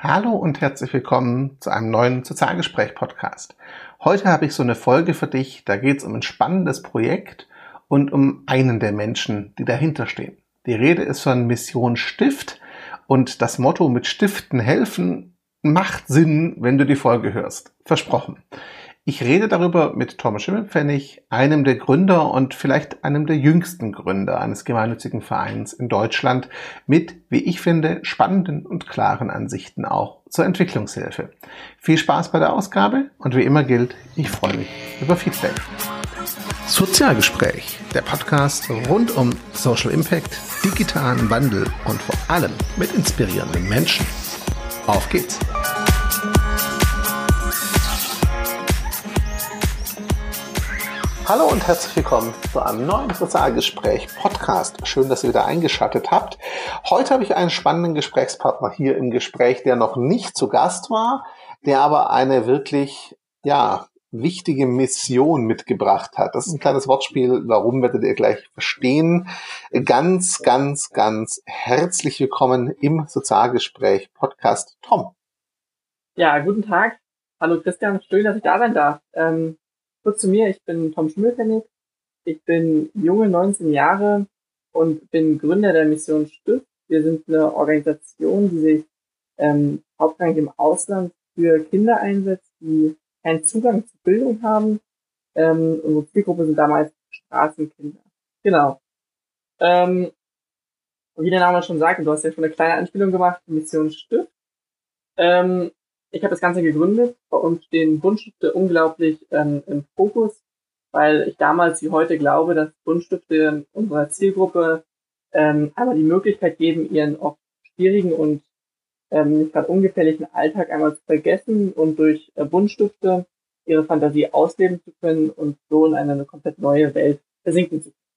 Hallo und herzlich willkommen zu einem neuen Sozialgespräch-Podcast. Heute habe ich so eine Folge für dich, da geht es um ein spannendes Projekt und um einen der Menschen, die dahinter stehen. Die Rede ist von Mission Stift und das Motto mit Stiften helfen macht Sinn, wenn du die Folge hörst. Versprochen. Ich rede darüber mit Thomas Schimmelpfennig, einem der Gründer und vielleicht einem der jüngsten Gründer eines gemeinnützigen Vereins in Deutschland mit, wie ich finde, spannenden und klaren Ansichten auch zur Entwicklungshilfe. Viel Spaß bei der Ausgabe und wie immer gilt, ich freue mich über Feedback. Sozialgespräch, der Podcast rund um Social Impact, digitalen Wandel und vor allem mit inspirierenden Menschen. Auf geht's! Hallo und herzlich willkommen zu einem neuen Sozialgespräch Podcast. Schön, dass ihr wieder eingeschaltet habt. Heute habe ich einen spannenden Gesprächspartner hier im Gespräch, der noch nicht zu Gast war, der aber eine wirklich, ja, wichtige Mission mitgebracht hat. Das ist ein kleines Wortspiel. Warum werdet ihr gleich verstehen? Ganz, ganz, ganz herzlich willkommen im Sozialgespräch Podcast Tom. Ja, guten Tag. Hallo Christian, schön, dass ich da sein darf. Ähm Kurz zu mir, ich bin Tom Schimmelfennig. Ich bin junge 19 Jahre und bin Gründer der Mission Stift. Wir sind eine Organisation, die sich ähm, hauptsächlich im Ausland für Kinder einsetzt, die keinen Zugang zu Bildung haben. Ähm, unsere Zielgruppe sind damals Straßenkinder. Genau. Ähm, wie der Name schon sagt, du hast ja schon eine kleine Anspielung gemacht, Mission Stift. Ähm, ich habe das Ganze gegründet. Uns stehen Buntstifte unglaublich ähm, im Fokus, weil ich damals wie heute glaube, dass Buntstifte unserer Zielgruppe ähm, einmal die Möglichkeit geben, ihren oft schwierigen und ähm, nicht gerade ungefährlichen Alltag einmal zu vergessen und durch äh, Buntstifte ihre Fantasie ausleben zu können und so in eine, eine komplett neue Welt versinken zu können.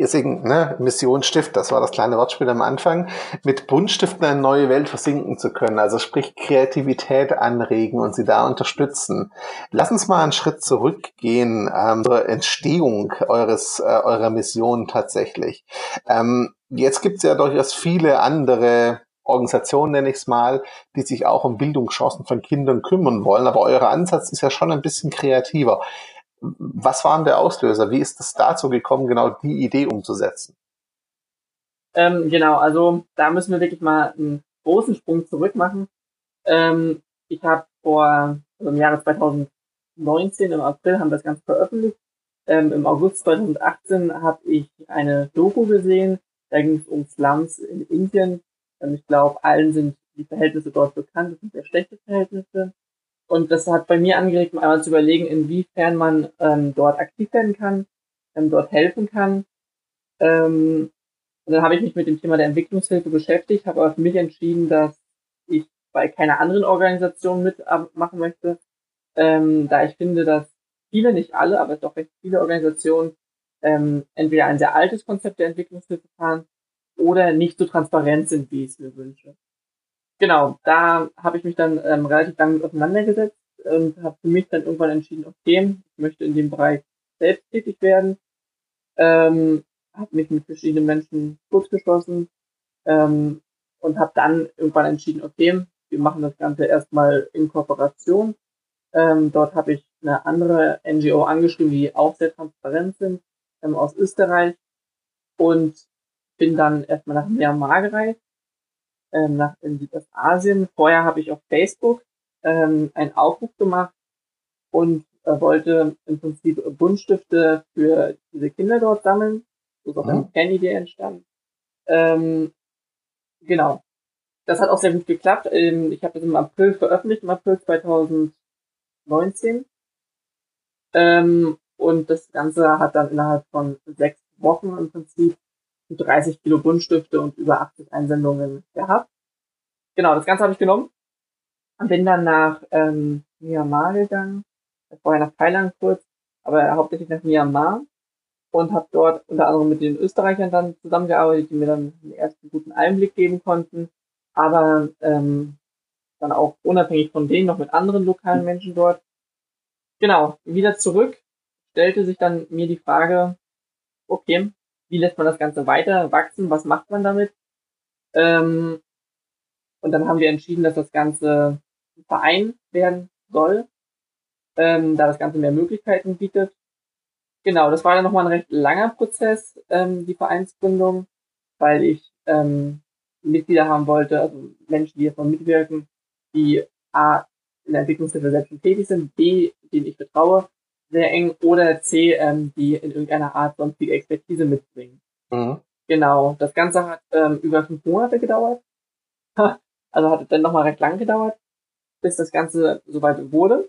Deswegen, ne, Mission das war das kleine Wortspiel am Anfang, mit Buntstiften eine neue Welt versinken zu können, also sprich Kreativität anregen und sie da unterstützen. Lass uns mal einen Schritt zurückgehen ähm, zur Entstehung eures, äh, eurer Mission tatsächlich. Ähm, jetzt gibt es ja durchaus viele andere Organisationen, nenne ich es mal, die sich auch um Bildungschancen von Kindern kümmern wollen, aber euer Ansatz ist ja schon ein bisschen kreativer. Was war denn der Auslöser? Wie ist es dazu gekommen, genau die Idee umzusetzen? Ähm, genau, also da müssen wir wirklich mal einen großen Sprung zurück machen. Ähm, ich habe vor, also im Jahre 2019, im April, haben wir das Ganze veröffentlicht. Ähm, Im August 2018 habe ich eine Doku gesehen. Da ging es um Slums in Indien. Ähm, ich glaube, allen sind die Verhältnisse dort bekannt. Das sind sehr schlechte Verhältnisse. Und das hat bei mir angeregt, einmal zu überlegen, inwiefern man ähm, dort aktiv werden kann, ähm, dort helfen kann. Ähm, und dann habe ich mich mit dem Thema der Entwicklungshilfe beschäftigt, habe aber für mich entschieden, dass ich bei keiner anderen Organisation mitmachen möchte, ähm, da ich finde, dass viele, nicht alle, aber doch recht viele Organisationen ähm, entweder ein sehr altes Konzept der Entwicklungshilfe fahren oder nicht so transparent sind, wie ich es mir wünsche genau, da habe ich mich dann ähm, relativ lange mit auseinandergesetzt und habe für mich dann irgendwann entschieden, okay, ich möchte in dem Bereich selbst tätig werden. Ähm, habe mich mit verschiedenen Menschen kurzgeschlossen ähm, und habe dann irgendwann entschieden, okay, wir machen das Ganze erstmal in Kooperation. Ähm, dort habe ich eine andere NGO angeschrieben, die auch sehr transparent sind, ähm, aus Österreich und bin dann erstmal nach Myanmar gereist ähm, nach in Südostasien. Vorher habe ich auf Facebook ähm, einen Aufruf gemacht und äh, wollte im Prinzip Buntstifte für diese Kinder dort sammeln. So ist auch eine Kernidee entstanden. Ähm, genau. Das hat auch sehr gut geklappt. Ähm, ich habe das im April veröffentlicht, im April 2019. Ähm, und das Ganze hat dann innerhalb von sechs Wochen im Prinzip 30 Kilo Buntstifte und über 80 Einsendungen gehabt. Genau, das Ganze habe ich genommen und bin dann nach ähm, Myanmar gegangen, vorher nach Thailand kurz, aber hauptsächlich nach Myanmar und habe dort unter anderem mit den Österreichern dann zusammengearbeitet, die mir dann einen ersten guten Einblick geben konnten, aber ähm, dann auch unabhängig von denen noch mit anderen lokalen Menschen dort. Genau, wieder zurück stellte sich dann mir die Frage, okay, wie lässt man das Ganze weiter wachsen, was macht man damit? Ähm, Und dann haben wir entschieden, dass das Ganze ein Verein werden soll, ähm, da das Ganze mehr Möglichkeiten bietet. Genau, das war dann nochmal ein recht langer Prozess, ähm, die Vereinsgründung, weil ich ähm, Mitglieder haben wollte, also Menschen, die davon mitwirken, die A, in der Entwicklungshilfe selbst tätig sind, B, denen ich vertraue, sehr eng, oder C, ähm, die in irgendeiner Art sonstige Expertise mitbringen. Mhm. Genau, das Ganze hat ähm, über fünf Monate gedauert. also hat dann nochmal recht lang gedauert, bis das Ganze soweit wurde.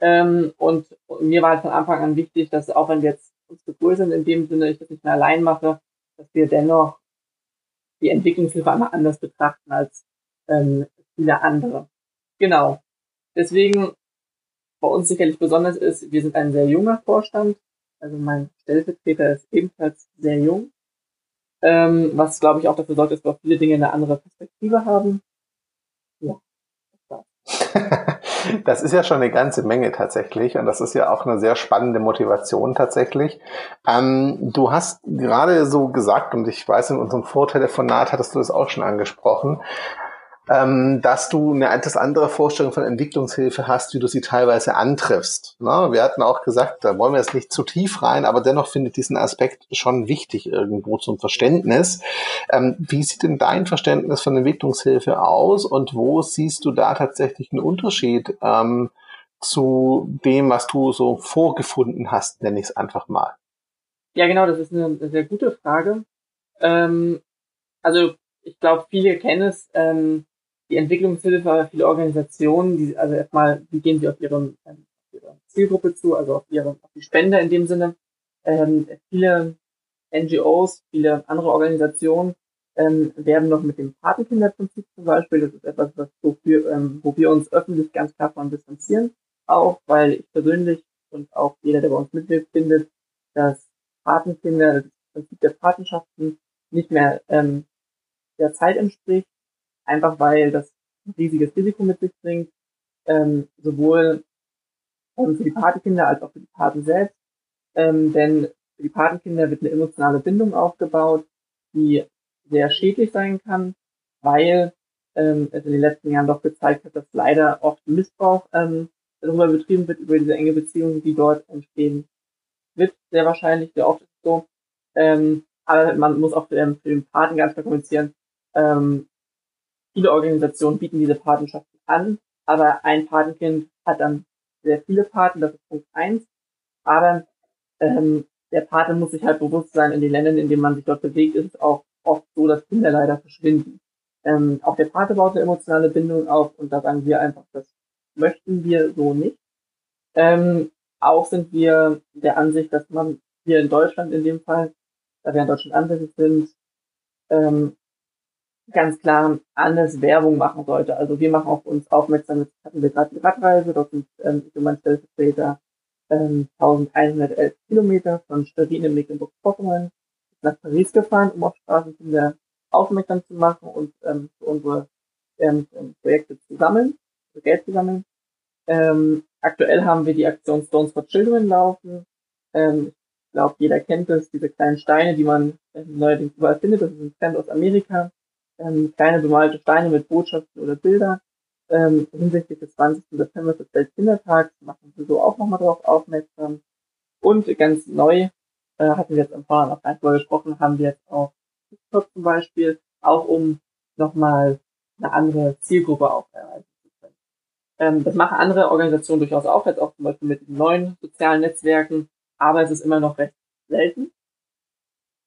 Ähm, und mir war halt von Anfang an wichtig, dass auch wenn wir jetzt uns zu cool sind, in dem Sinne, ich das nicht mehr allein mache, dass wir dennoch die Entwicklungshilfe einmal anders betrachten als ähm, viele andere. Genau. Deswegen bei uns sicherlich besonders ist, wir sind ein sehr junger Vorstand. Also mein Stellvertreter ist ebenfalls sehr jung. Ähm, was glaube ich auch dafür sorgt, dass wir auch viele Dinge eine andere Perspektive haben. Ja. Das ist ja schon eine ganze Menge tatsächlich und das ist ja auch eine sehr spannende Motivation tatsächlich. Ähm, du hast gerade so gesagt und ich weiß in unserem Vortelefonat hattest du das auch schon angesprochen, ähm, dass du eine etwas andere Vorstellung von Entwicklungshilfe hast, wie du sie teilweise antriffst. Ne? Wir hatten auch gesagt, da wollen wir jetzt nicht zu tief rein, aber dennoch finde ich diesen Aspekt schon wichtig irgendwo zum Verständnis. Ähm, wie sieht denn dein Verständnis von Entwicklungshilfe aus und wo siehst du da tatsächlich einen Unterschied ähm, zu dem, was du so vorgefunden hast, nenne ich es einfach mal? Ja, genau, das ist eine sehr gute Frage. Ähm, also ich glaube, viele kennen es. Ähm, die Entwicklungshilfe, viele Organisationen, die, also erstmal, wie gehen sie auf ihre, ähm, ihre Zielgruppe zu, also auf ihre, auf die Spender in dem Sinne. Ähm, viele NGOs, viele andere Organisationen ähm, werden noch mit dem Patenkinderprinzip zum Beispiel, das ist etwas, was wofür, ähm, wo wir uns öffentlich ganz klar von distanzieren, auch weil ich persönlich und auch jeder, der bei uns mitwirkt, findet, dass Patenkinder, das Prinzip der Patenschaften nicht mehr ähm, der Zeit entspricht einfach weil das riesiges Risiko mit sich bringt, ähm, sowohl ähm, für die Patenkinder als auch für die Paten selbst. Ähm, denn für die Patenkinder wird eine emotionale Bindung aufgebaut, die sehr schädlich sein kann, weil ähm, es in den letzten Jahren doch gezeigt hat, dass leider oft Missbrauch ähm, darüber betrieben wird, über diese enge Beziehung, die dort entstehen wird, sehr wahrscheinlich, sehr oft ist so. Ähm, aber man muss auch für, ähm, für den Paten ganz klar kommunizieren, ähm, Viele Organisationen bieten diese Patenschaften an, aber ein Patenkind hat dann sehr viele Paten, das ist Punkt eins. Aber ähm, der Pate muss sich halt bewusst sein, in den Ländern, in denen man sich dort bewegt, ist es auch oft so, dass Kinder leider verschwinden. Ähm, auch der Pate baut eine emotionale Bindung auf und da sagen wir einfach, das möchten wir so nicht. Ähm, auch sind wir der Ansicht, dass man hier in Deutschland in dem Fall, da wir in Deutschland ansässig sind, ähm, ganz klar anders Werbung machen sollte. Also wir machen auf uns aufmerksam, jetzt hatten wir gerade die Radreise, dort sind ähm, ich und mein Stellvertreter ähm, 1111 Kilometer von Schwerin in Mecklenburg-Vorpommern nach Paris gefahren, um auf Straßenkinder aufmerksam zu machen und ähm, für unsere ähm, Projekte zu sammeln, für Geld zu sammeln. Ähm, aktuell haben wir die Aktion Stones for Children laufen. Ähm, ich glaube, jeder kennt das, diese kleinen Steine, die man äh, neuerdings überall findet. Das ist ein Trend aus Amerika ähm, kleine bemalte Steine mit Botschaften oder Bilder. Ähm, hinsichtlich des 20. September des Weltkindertags machen wir so auch nochmal darauf aufmerksam. Und ganz neu, äh, hatten wir jetzt am Vorhin auch gleich drüber gesprochen, haben wir jetzt auch TikTok zum Beispiel, auch um nochmal eine andere Zielgruppe auch erreichen zu können. Ähm, das machen andere Organisationen durchaus auch, jetzt auch zum Beispiel mit neuen sozialen Netzwerken, aber es ist immer noch recht selten.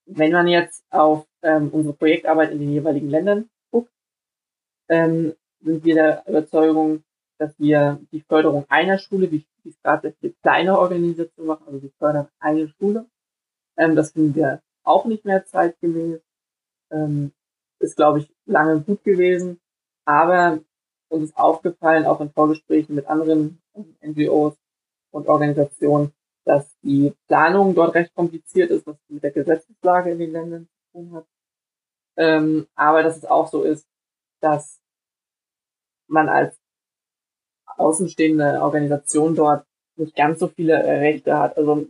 Wenn man jetzt auf ähm, unsere Projektarbeit in den jeweiligen Ländern guckt, ähm, sind wir der Überzeugung, dass wir die Förderung einer Schule, wie es gerade für kleine Organisationen machen, also wir fördern eine Schule, ähm, das finden wir auch nicht mehr zeitgemäß. Ähm, ist, glaube ich, lange gut gewesen, aber uns ist aufgefallen, auch in Vorgesprächen mit anderen NGOs und Organisationen, dass die Planung dort recht kompliziert ist, was mit der Gesetzeslage in den Ländern tun hat. Ähm, aber dass es auch so ist, dass man als außenstehende Organisation dort nicht ganz so viele Rechte hat. Also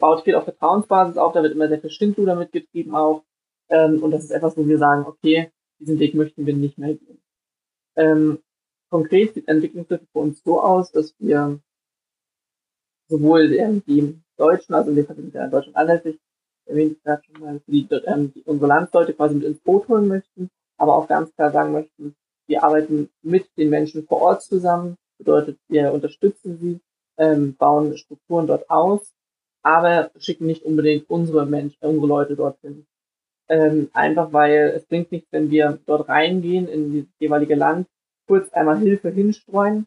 baut viel auf Vertrauensbasis auf, da wird immer sehr viel Schindluder mitgetrieben auch. Ähm, und das ist etwas, wo wir sagen, okay, diesen Weg möchten wir nicht mehr gehen. Ähm, konkret sieht Entwicklungshilfe für uns so aus, dass wir sowohl die Deutschen, also Fall sind wir in Deutschland ansässig, erwähnt gerade schon mal, die, ähm, die unsere Landsleute quasi mit ins Boot holen möchten, aber auch ganz klar sagen möchten, wir arbeiten mit den Menschen vor Ort zusammen, bedeutet, wir unterstützen sie, ähm, bauen Strukturen dort aus, aber schicken nicht unbedingt unsere Menschen, unsere Leute dorthin. Ähm, einfach weil es bringt nichts, wenn wir dort reingehen in das jeweilige Land, kurz einmal Hilfe hinstreuen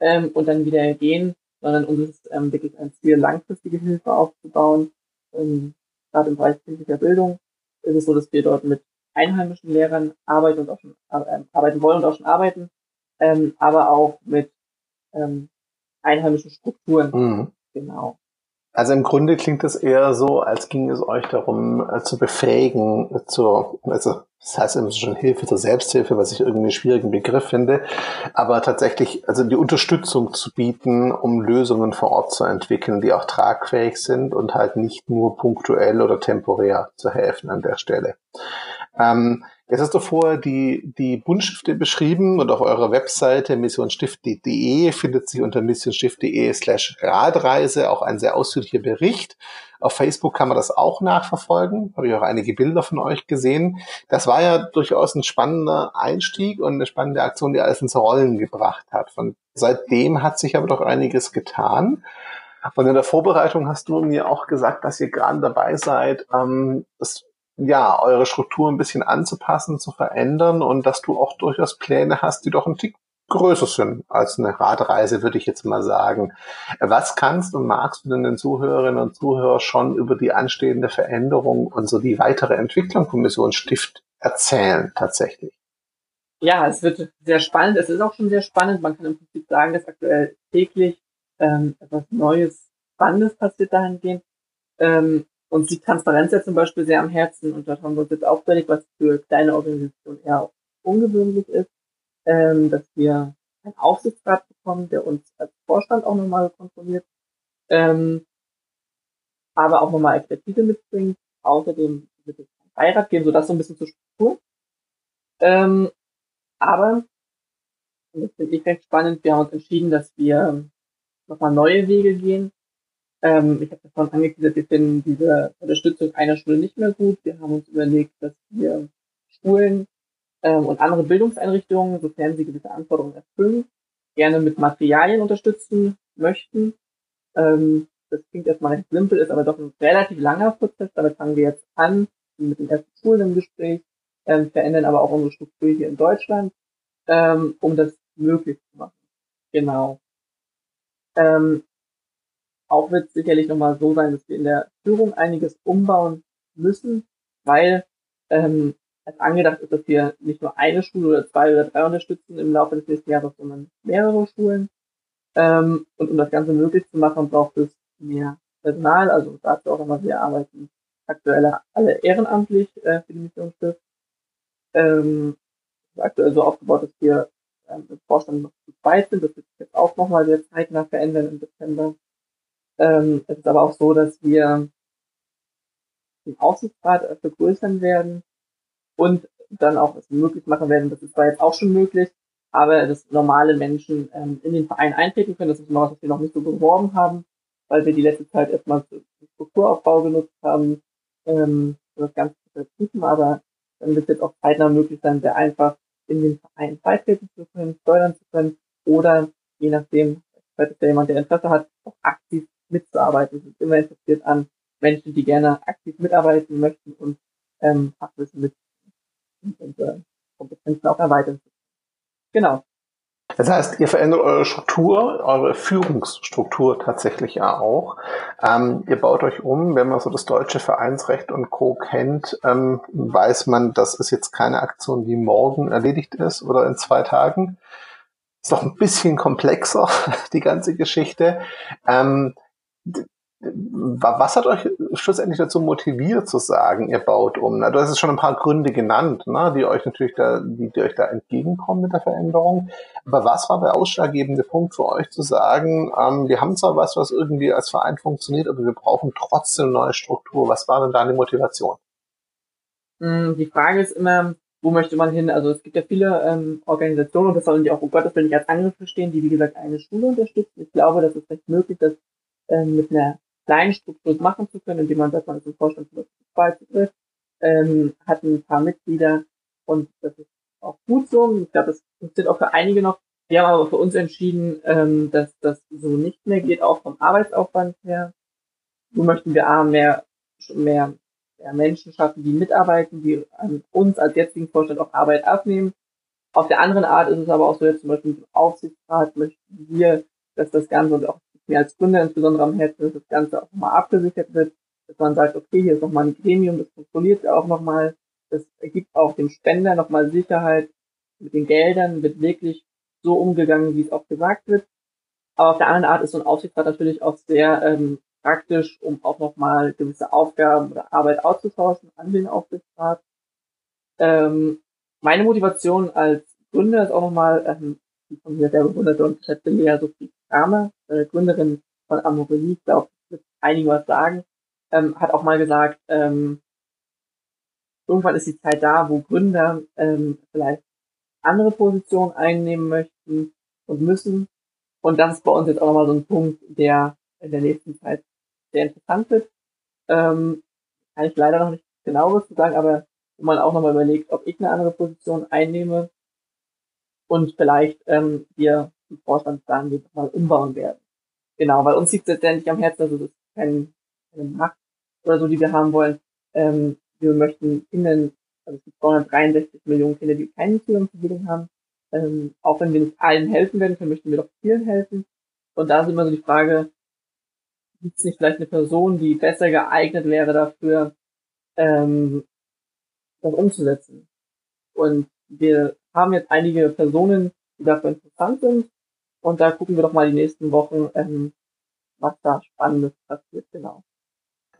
ähm, und dann wieder gehen, sondern uns ist ähm, wirklich ein Ziel, langfristige Hilfe aufzubauen. Ähm, Gerade im Bereich kindlicher Bildung ist es so, dass wir dort mit einheimischen Lehrern arbeiten und auch schon äh, arbeiten wollen und auch schon arbeiten, ähm, aber auch mit ähm, einheimischen Strukturen. Mhm. Genau. Also im Grunde klingt es eher so, als ging es euch darum, äh, zu befähigen, äh, zur, also das heißt immer schon Hilfe zur Selbsthilfe, was ich irgendwie einen schwierigen Begriff finde, aber tatsächlich also die Unterstützung zu bieten, um Lösungen vor Ort zu entwickeln, die auch tragfähig sind und halt nicht nur punktuell oder temporär zu helfen an der Stelle. Ähm, Jetzt hast du vorher die, die Buntstifte beschrieben und auf eurer Webseite missionstift.de findet sich unter missionstift.de slash Radreise auch ein sehr ausführlicher Bericht. Auf Facebook kann man das auch nachverfolgen. Habe ich auch einige Bilder von euch gesehen. Das war ja durchaus ein spannender Einstieg und eine spannende Aktion, die alles ins Rollen gebracht hat. Von seitdem hat sich aber doch einiges getan. Und in der Vorbereitung hast du mir auch gesagt, dass ihr gerade dabei seid, ähm, das ja, eure Struktur ein bisschen anzupassen, zu verändern und dass du auch durchaus Pläne hast, die doch ein Tick größer sind als eine Radreise, würde ich jetzt mal sagen. Was kannst und magst du denn den Zuhörerinnen und Zuhörern schon über die anstehende Veränderung und so die weitere Entwicklung von Mission Stift erzählen tatsächlich? Ja, es wird sehr spannend. Es ist auch schon sehr spannend. Man kann im Prinzip sagen, dass aktuell täglich ähm, etwas Neues, Spannendes passiert dahingehend. Ähm, uns liegt Transparenz ja zum Beispiel sehr am Herzen und dort haben wir uns jetzt auffällig, was für kleine Organisationen eher ungewöhnlich ist, ähm, dass wir einen Aufsichtsrat bekommen, der uns als Vorstand auch nochmal kontrolliert, ähm, aber auch nochmal Expertise mitbringt. Außerdem wird es einen Beirat geben, sodass so ein bisschen zur Struktur. Ähm, aber, und das finde ich recht spannend, wir haben uns entschieden, dass wir nochmal neue Wege gehen ähm, ich habe davon angekündigt, wir finden diese Unterstützung einer Schule nicht mehr gut. Wir haben uns überlegt, dass wir Schulen ähm, und andere Bildungseinrichtungen, sofern sie gewisse Anforderungen erfüllen, gerne mit Materialien unterstützen möchten. Ähm, das klingt erstmal recht simpel, ist aber doch ein relativ langer Prozess. Damit fangen wir jetzt an, mit den ersten Schulen im Gespräch, ähm, verändern aber auch unsere Struktur hier in Deutschland, ähm, um das möglich zu machen. Genau. Ähm, auch wird es sicherlich nochmal so sein, dass wir in der Führung einiges umbauen müssen, weil ähm, es angedacht ist, dass wir nicht nur eine Schule oder zwei oder drei unterstützen im Laufe des nächsten Jahres, sondern mehrere Schulen. Ähm, und um das Ganze möglich zu machen, braucht es mehr Personal. Also dazu auch nochmal, wir arbeiten aktuell alle ehrenamtlich äh, für die Missionsschiff. Ähm, ist aktuell so aufgebaut, dass wir ähm, im Vorstand noch zu zweit sind. Das wird sich jetzt auch nochmal sehr zeitnah verändern im Dezember. Ähm, es ist aber auch so, dass wir den Aufsichtsrat vergrößern werden und dann auch es möglich machen werden, das ist zwar jetzt auch schon möglich, aber dass normale Menschen ähm, in den Verein eintreten können. Das ist immer was, was wir noch nicht so beworben haben, weil wir die letzte Zeit erstmal Strukturaufbau genutzt haben, ähm, das Ganze zu vertiefen, aber dann wird es jetzt auch zeitnah möglich sein, sehr einfach in den Verein beitreten zu können, steuern zu können oder je nachdem, falls da jemand, der Interesse hat, auch aktiv mitzuarbeiten. Wir sind immer interessiert an Menschen, die gerne aktiv mitarbeiten möchten und ähm, Fachwissen mit und äh, Kompetenzen auch erweitern. Genau. Das heißt, ihr verändert eure Struktur, eure Führungsstruktur tatsächlich ja auch. Ähm, ihr baut euch um. Wenn man so das deutsche Vereinsrecht und Co. kennt, ähm, weiß man, das ist jetzt keine Aktion, die morgen erledigt ist oder in zwei Tagen. Ist doch ein bisschen komplexer, die ganze Geschichte. Ähm, was hat euch schlussendlich dazu motiviert zu sagen, ihr baut um? Du hast es schon ein paar Gründe genannt, ne, die euch natürlich da, die, die euch da entgegenkommen mit der Veränderung. Aber was war der ausschlaggebende Punkt für euch zu sagen, ähm, wir haben zwar was, was irgendwie als Verein funktioniert, aber wir brauchen trotzdem eine neue Struktur. Was war denn da die Motivation? Hm, die Frage ist immer, wo möchte man hin? Also es gibt ja viele ähm, Organisationen, und das sollen die auch, um Gottes Willen nicht als Angriff verstehen, die wie gesagt eine Schule unterstützen. Ich glaube, das ist recht möglich, das ähm, mit einer kleinen Struktur machen zu können, indem man sagt, man ist im Vorstand zum Beispiel ähm, hat ein paar Mitglieder und das ist auch gut so. Ich glaube, das funktioniert auch für einige noch. Wir haben aber für uns entschieden, ähm, dass das so nicht mehr geht, auch vom Arbeitsaufwand her. So möchten wir A, mehr, mehr, mehr Menschen schaffen, die mitarbeiten, die an uns als jetzigen Vorstand auch Arbeit abnehmen. Auf der anderen Art ist es aber auch so, jetzt zum Beispiel mit dem Aufsichtsrat möchten wir, dass das Ganze und auch mir als Gründer insbesondere am Herzen, dass das Ganze auch nochmal abgesichert wird, dass man sagt, okay, hier ist nochmal ein Gremium, das kontrolliert auch nochmal, das ergibt auch dem Spender nochmal Sicherheit mit den Geldern, wird wirklich so umgegangen, wie es auch gesagt wird. Aber auf der anderen Art ist so ein Aufsichtsrat natürlich auch sehr ähm, praktisch, um auch nochmal gewisse Aufgaben oder Arbeit auszutauschen an den Aufsichtsrat. Ähm, meine Motivation als Gründer ist auch nochmal, ähm, die von mir sehr bewunderte und geschätzte Lea Sophie Kramer, äh, Gründerin von Amorelie, ich glaube, wird einigen was sagen, ähm, hat auch mal gesagt, ähm, irgendwann ist die Zeit da, wo Gründer ähm, vielleicht andere Positionen einnehmen möchten und müssen. Und das ist bei uns jetzt auch nochmal so ein Punkt, der in der nächsten Zeit sehr interessant wird. Ähm, kann ich leider noch nicht genaueres zu sagen, aber wo man auch nochmal überlegt, ob ich eine andere Position einnehme und vielleicht ähm, wir im Vorstand dann mal umbauen werden. Genau, weil uns liegt es letztendlich am Herzen, also das ist kein, keine Macht oder so, die wir haben wollen. Ähm, wir möchten Kindern, also es gibt 263 Millionen Kinder, die keinen Zugang zu Bildung haben. Ähm, auch wenn wir nicht allen helfen werden können, möchten wir doch vielen helfen. Und da ist immer so die Frage, gibt es nicht vielleicht eine Person, die besser geeignet wäre dafür, ähm, das umzusetzen? Und wir haben jetzt einige Personen, die dafür interessant sind. Und da gucken wir doch mal die nächsten Wochen, ähm, was da Spannendes passiert, genau.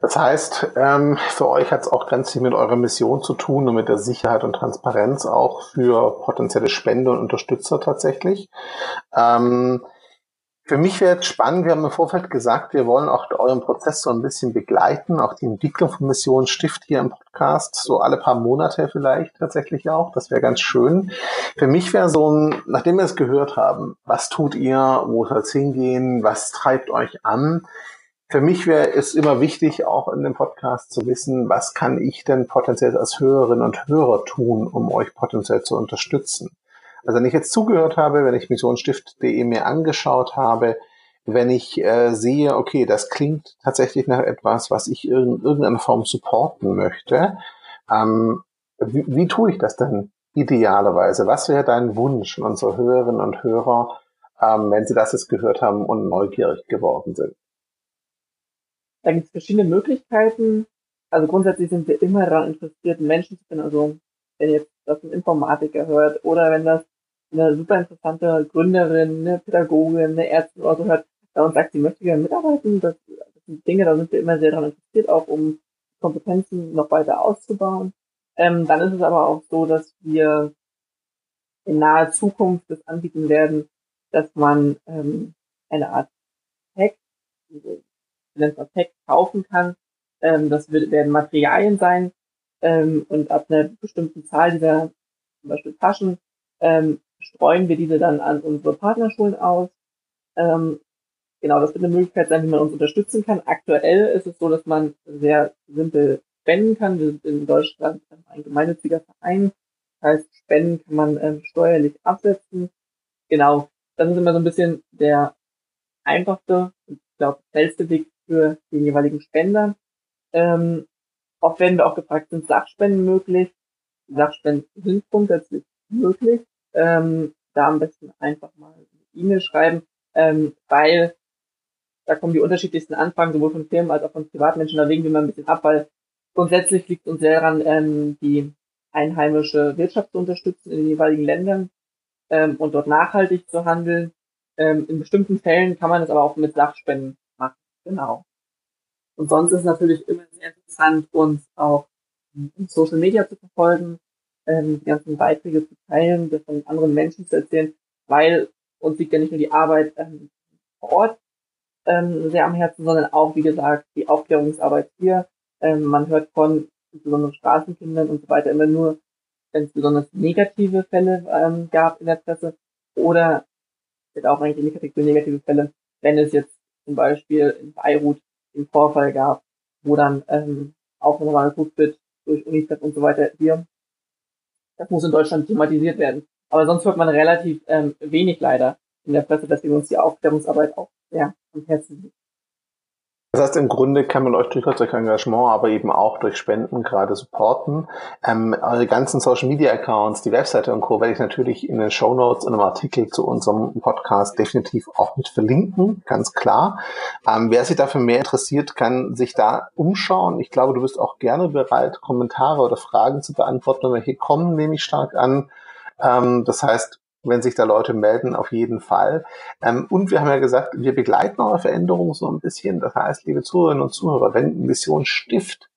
Das heißt, ähm, für euch hat es auch ganz viel mit eurer Mission zu tun und mit der Sicherheit und Transparenz auch für potenzielle Spender und Unterstützer tatsächlich. Ähm, für mich wäre es spannend, wir haben im Vorfeld gesagt, wir wollen auch euren Prozess so ein bisschen begleiten, auch die Entwicklung von Mission Stift hier im Podcast, so alle paar Monate vielleicht tatsächlich auch. Das wäre ganz schön. Für mich wäre so ein, nachdem wir es gehört haben, was tut ihr, wo soll es hingehen, was treibt euch an? für mich wäre es immer wichtig, auch in dem Podcast zu wissen, was kann ich denn potenziell als Hörerin und Hörer tun, um euch potenziell zu unterstützen. Also wenn ich jetzt zugehört habe, wenn ich missionsstift.de mir angeschaut habe, wenn ich äh, sehe, okay, das klingt tatsächlich nach etwas, was ich in irgendeiner Form supporten möchte, ähm, wie, wie tue ich das denn idealerweise? Was wäre dein Wunsch an unsere Hörerinnen und Hörer, ähm, wenn sie das jetzt gehört haben und neugierig geworden sind? Da gibt es verschiedene Möglichkeiten. Also grundsätzlich sind wir immer daran interessiert, Menschen zu finden. Also wenn jetzt das ein Informatiker hört oder wenn das eine super interessante Gründerin, eine Pädagogin, eine Ärztin oder so hört, da uns sagt, sie möchte gerne mitarbeiten, das, das sind Dinge, da sind wir immer sehr daran interessiert, auch um Kompetenzen noch weiter auszubauen. Ähm, dann ist es aber auch so, dass wir in naher Zukunft das anbieten werden, dass man ähm, eine Art Hack, nennt man Pack, kaufen kann. Ähm, das wird, werden Materialien sein ähm, und ab einer bestimmten Zahl dieser zum Beispiel Taschen ähm, streuen wir diese dann an unsere Partnerschulen aus. Ähm, genau, das wird eine Möglichkeit sein, wie man uns unterstützen kann. Aktuell ist es so, dass man sehr simpel spenden kann. Wir sind in Deutschland ein gemeinnütziger Verein. Das heißt, Spenden kann man ähm, steuerlich absetzen. Genau, das ist immer so ein bisschen der einfachste und ich glaube schnellste Weg für den jeweiligen Spender. Ähm, oft werden wir auch gefragt, sind Sachspenden möglich? Sachspenden sind grundsätzlich möglich. Ähm, da am besten einfach mal eine E-Mail schreiben, ähm, weil da kommen die unterschiedlichsten Anfragen, sowohl von Firmen als auch von Privatmenschen. Da wägen wir mal ein bisschen ab, weil grundsätzlich liegt uns sehr daran, ähm, die einheimische Wirtschaft zu unterstützen in den jeweiligen Ländern ähm, und dort nachhaltig zu handeln. Ähm, in bestimmten Fällen kann man es aber auch mit Sachspenden Genau. Und sonst ist es natürlich immer sehr interessant, uns auch in Social Media zu verfolgen, ähm, die ganzen Beiträge zu teilen, das von anderen Menschen zu erzählen, weil uns liegt ja nicht nur die Arbeit ähm, vor Ort ähm, sehr am Herzen, sondern auch, wie gesagt, die Aufklärungsarbeit hier. Ähm, man hört von insbesondere Straßenkindern und so weiter immer nur wenn es besonders negative Fälle ähm, gab in der Presse oder jetzt auch eigentlich negative, negative Fälle, wenn es jetzt zum Beispiel in Beirut den Vorfall gab, wo dann ähm, auch nochmal geguckt wird durch UNICEF und so weiter hier. Das muss in Deutschland thematisiert werden. Aber sonst hört man relativ ähm, wenig leider in der Presse, wir uns die Aufklärungsarbeit auch sehr am Herzen liegt. Das heißt, im Grunde kann man euch durchaus durch Engagement, aber eben auch durch Spenden gerade supporten. Ähm, eure ganzen Social Media Accounts, die Webseite und Co. werde ich natürlich in den Show Notes in einem Artikel zu unserem Podcast definitiv auch mit verlinken, ganz klar. Ähm, wer sich dafür mehr interessiert, kann sich da umschauen. Ich glaube, du bist auch gerne bereit, Kommentare oder Fragen zu beantworten, hier kommen, nehme ich stark an. Ähm, das heißt, wenn sich da Leute melden, auf jeden Fall. Ähm, und wir haben ja gesagt, wir begleiten eure Veränderung so ein bisschen. Das heißt, liebe Zuhörerinnen und Zuhörer, wenn Mission Stift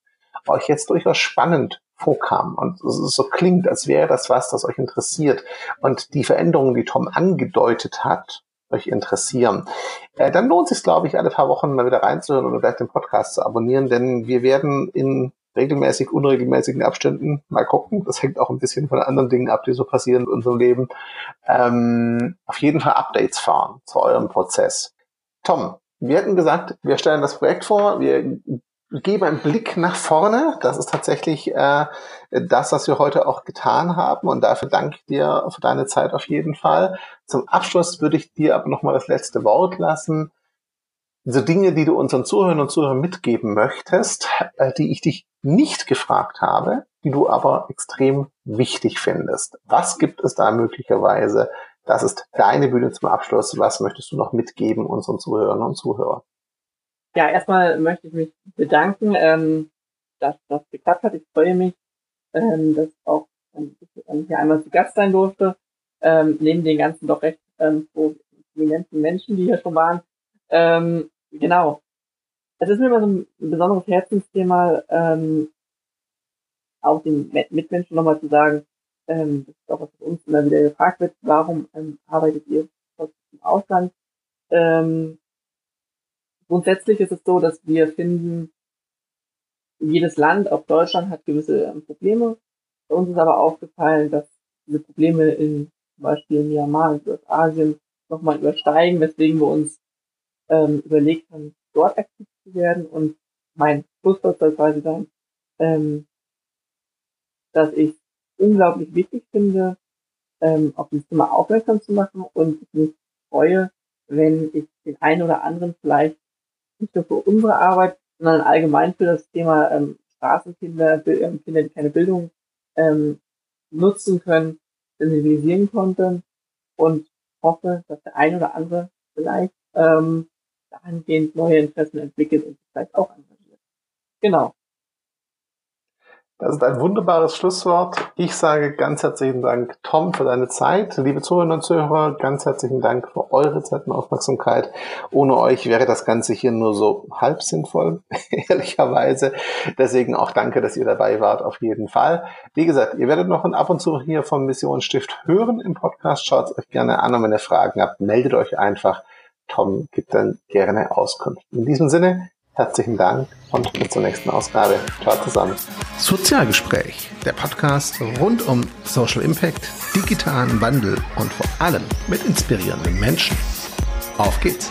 euch jetzt durchaus spannend vorkam und so klingt, als wäre das was, das euch interessiert und die Veränderungen, die Tom angedeutet hat, euch interessieren, äh, dann lohnt es sich, glaube ich, alle paar Wochen mal wieder reinzuhören oder gleich den Podcast zu abonnieren, denn wir werden in regelmäßig, unregelmäßigen Abständen. Mal gucken. Das hängt auch ein bisschen von anderen Dingen ab, die so passieren in unserem Leben. Ähm, auf jeden Fall Updates fahren zu eurem Prozess. Tom, wir hatten gesagt, wir stellen das Projekt vor, wir geben einen Blick nach vorne. Das ist tatsächlich äh, das, was wir heute auch getan haben. Und dafür danke ich dir für deine Zeit auf jeden Fall. Zum Abschluss würde ich dir aber nochmal das letzte Wort lassen so Dinge, die du unseren Zuhörern und Zuhörern mitgeben möchtest, äh, die ich dich nicht gefragt habe, die du aber extrem wichtig findest. Was gibt es da möglicherweise? Das ist deine Bühne zum Abschluss. Was möchtest du noch mitgeben unseren Zuhörern und Zuhörern? Ja, erstmal möchte ich mich bedanken, ähm, dass das geklappt hat. Ich freue mich, ähm, dass auch ähm, ich hier einmal zu Gast sein durfte, ähm, neben den ganzen doch recht ähm, prominenten Menschen, die hier schon waren. Ähm, Genau. Es ist mir immer so ein besonderes Herzensthema, ähm, auch den Mitmenschen nochmal zu sagen, ähm, das ist auch was uns immer wieder gefragt wird, warum ähm, arbeitet ihr im Ausland? Ähm, grundsätzlich ist es so, dass wir finden, jedes Land, auch Deutschland, hat gewisse ähm, Probleme. Bei uns ist aber aufgefallen, dass diese Probleme in zum Beispiel Myanmar und Südostasien nochmal übersteigen, weswegen wir uns ähm, überlegt haben, dort aktiv zu werden. Und mein Schlusswort soll quasi sein, ähm, dass ich unglaublich wichtig finde, ähm, auf dieses Thema aufmerksam zu machen und ich mich freue, wenn ich den einen oder anderen vielleicht nicht nur für unsere Arbeit, sondern allgemein für das Thema ähm, Straßenkinder, Kinder, die keine Bildung ähm, nutzen können, sensibilisieren konnte und hoffe, dass der eine oder andere vielleicht ähm, dahingehend neue Interessen entwickelt und vielleicht auch engagiert. Genau. Das ist ein wunderbares Schlusswort. Ich sage ganz herzlichen Dank, Tom, für deine Zeit. Liebe Zuhörerinnen und Zuhörer, ganz herzlichen Dank für eure Zeit und Aufmerksamkeit. Ohne euch wäre das Ganze hier nur so halb sinnvoll, ehrlicherweise. Deswegen auch danke, dass ihr dabei wart, auf jeden Fall. Wie gesagt, ihr werdet noch ab und zu hier vom Mission Stift hören im Podcast. Schaut es euch gerne an und wenn ihr Fragen habt, meldet euch einfach. Tom gibt dann gerne Auskunft. In diesem Sinne, herzlichen Dank und bis zur nächsten Ausgabe. Ciao zusammen. Sozialgespräch, der Podcast rund um Social Impact, digitalen Wandel und vor allem mit inspirierenden Menschen. Auf geht's!